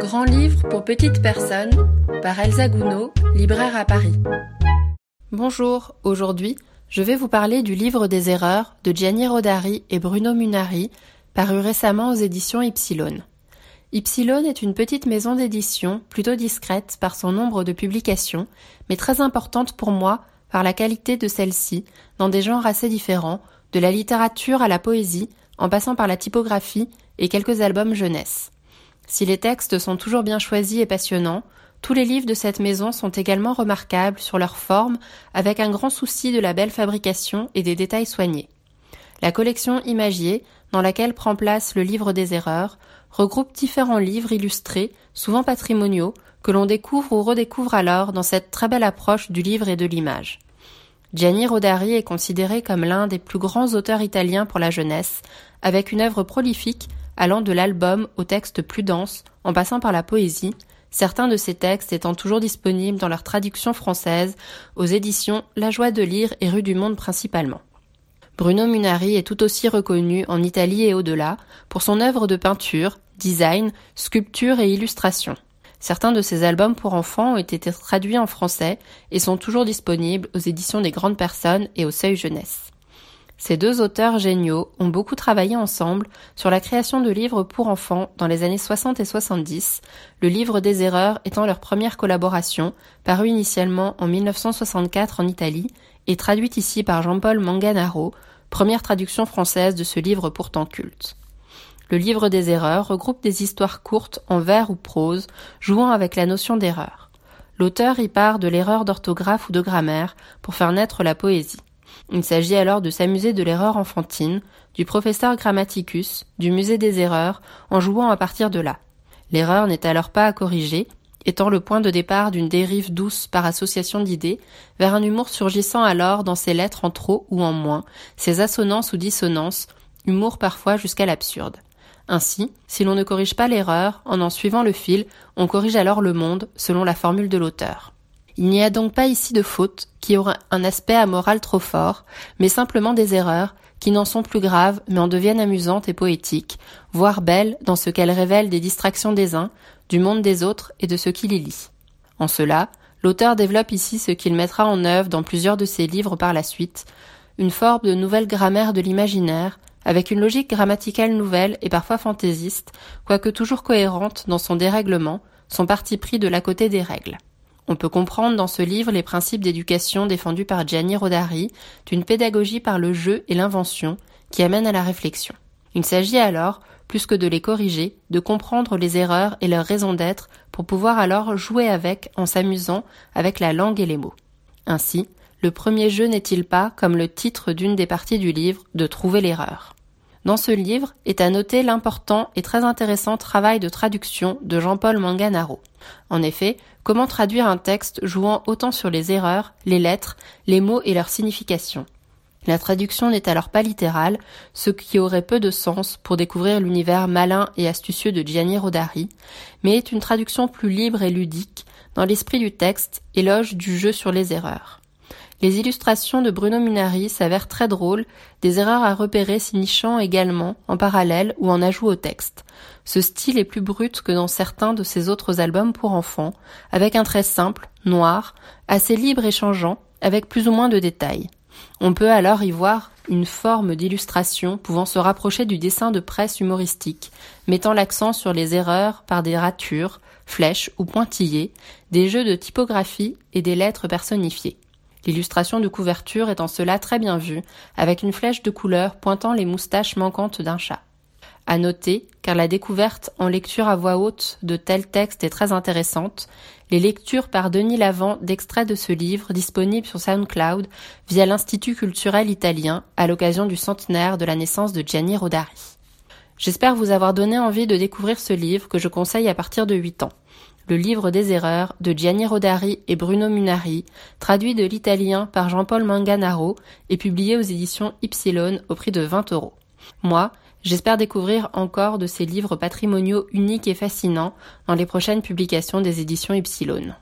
Grand livre pour petites personnes par Elsa Gounod, libraire à Paris. Bonjour, aujourd'hui, je vais vous parler du livre des erreurs de Gianni Rodari et Bruno Munari, paru récemment aux éditions Ypsilon. Ypsilon est une petite maison d'édition plutôt discrète par son nombre de publications, mais très importante pour moi par la qualité de celle-ci, dans des genres assez différents, de la littérature à la poésie, en passant par la typographie et quelques albums jeunesse. Si les textes sont toujours bien choisis et passionnants, tous les livres de cette maison sont également remarquables sur leur forme, avec un grand souci de la belle fabrication et des détails soignés. La collection Imagier, dans laquelle prend place le livre des erreurs, regroupe différents livres illustrés, souvent patrimoniaux, que l'on découvre ou redécouvre alors dans cette très belle approche du livre et de l'image. Gianni Rodari est considéré comme l'un des plus grands auteurs italiens pour la jeunesse, avec une œuvre prolifique allant de l'album au texte plus dense, en passant par la poésie, certains de ces textes étant toujours disponibles dans leur traduction française aux éditions La Joie de lire et Rue du Monde principalement. Bruno Munari est tout aussi reconnu en Italie et au-delà pour son œuvre de peinture, design, sculpture et illustration. Certains de ses albums pour enfants ont été traduits en français et sont toujours disponibles aux éditions des grandes personnes et au seuil jeunesse. Ces deux auteurs géniaux ont beaucoup travaillé ensemble sur la création de livres pour enfants dans les années 60 et 70, le livre des erreurs étant leur première collaboration, parue initialement en 1964 en Italie et traduite ici par Jean-Paul Manganaro, première traduction française de ce livre pourtant culte. Le livre des erreurs regroupe des histoires courtes en vers ou prose, jouant avec la notion d'erreur. L'auteur y part de l'erreur d'orthographe ou de grammaire pour faire naître la poésie. Il s'agit alors de s'amuser de l'erreur enfantine, du professeur Grammaticus, du musée des erreurs, en jouant à partir de là. L'erreur n'est alors pas à corriger, étant le point de départ d'une dérive douce par association d'idées, vers un humour surgissant alors dans ses lettres en trop ou en moins, ses assonances ou dissonances, humour parfois jusqu'à l'absurde. Ainsi, si l'on ne corrige pas l'erreur, en en suivant le fil, on corrige alors le monde, selon la formule de l'auteur. Il n'y a donc pas ici de fautes qui auraient un aspect amoral trop fort, mais simplement des erreurs qui n'en sont plus graves mais en deviennent amusantes et poétiques, voire belles dans ce qu'elles révèlent des distractions des uns, du monde des autres et de ceux qui les lit. En cela, l'auteur développe ici ce qu'il mettra en œuvre dans plusieurs de ses livres par la suite, une forme de nouvelle grammaire de l'imaginaire, avec une logique grammaticale nouvelle et parfois fantaisiste, quoique toujours cohérente dans son dérèglement, son parti pris de la côté des règles. On peut comprendre dans ce livre les principes d'éducation défendus par Gianni Rodari, d'une pédagogie par le jeu et l'invention, qui amène à la réflexion. Il s'agit alors, plus que de les corriger, de comprendre les erreurs et leurs raisons d'être pour pouvoir alors jouer avec en s'amusant avec la langue et les mots. Ainsi, le premier jeu n'est-il pas, comme le titre d'une des parties du livre, de trouver l'erreur? Dans ce livre est à noter l'important et très intéressant travail de traduction de Jean-Paul Manganaro. En effet, comment traduire un texte jouant autant sur les erreurs, les lettres, les mots et leur signification? La traduction n'est alors pas littérale, ce qui aurait peu de sens pour découvrir l'univers malin et astucieux de Gianni Rodari, mais est une traduction plus libre et ludique, dans l'esprit du texte, éloge du jeu sur les erreurs. Les illustrations de Bruno Munari s'avèrent très drôles, des erreurs à repérer s'y nichant également, en parallèle ou en ajout au texte. Ce style est plus brut que dans certains de ses autres albums pour enfants, avec un trait simple, noir, assez libre et changeant, avec plus ou moins de détails. On peut alors y voir une forme d'illustration pouvant se rapprocher du dessin de presse humoristique, mettant l'accent sur les erreurs par des ratures, flèches ou pointillés, des jeux de typographie et des lettres personnifiées. L'illustration de couverture est en cela très bien vue, avec une flèche de couleur pointant les moustaches manquantes d'un chat. À noter, car la découverte en lecture à voix haute de tels textes est très intéressante, les lectures par Denis Lavant d'extraits de ce livre disponibles sur SoundCloud via l'Institut culturel italien à l'occasion du centenaire de la naissance de Gianni Rodari. J'espère vous avoir donné envie de découvrir ce livre que je conseille à partir de 8 ans. Le livre des erreurs de Gianni Rodari et Bruno Munari, traduit de l'italien par Jean-Paul Manganaro et publié aux éditions Ypsilon au prix de 20 euros. Moi, j'espère découvrir encore de ces livres patrimoniaux uniques et fascinants dans les prochaines publications des éditions Ypsilon.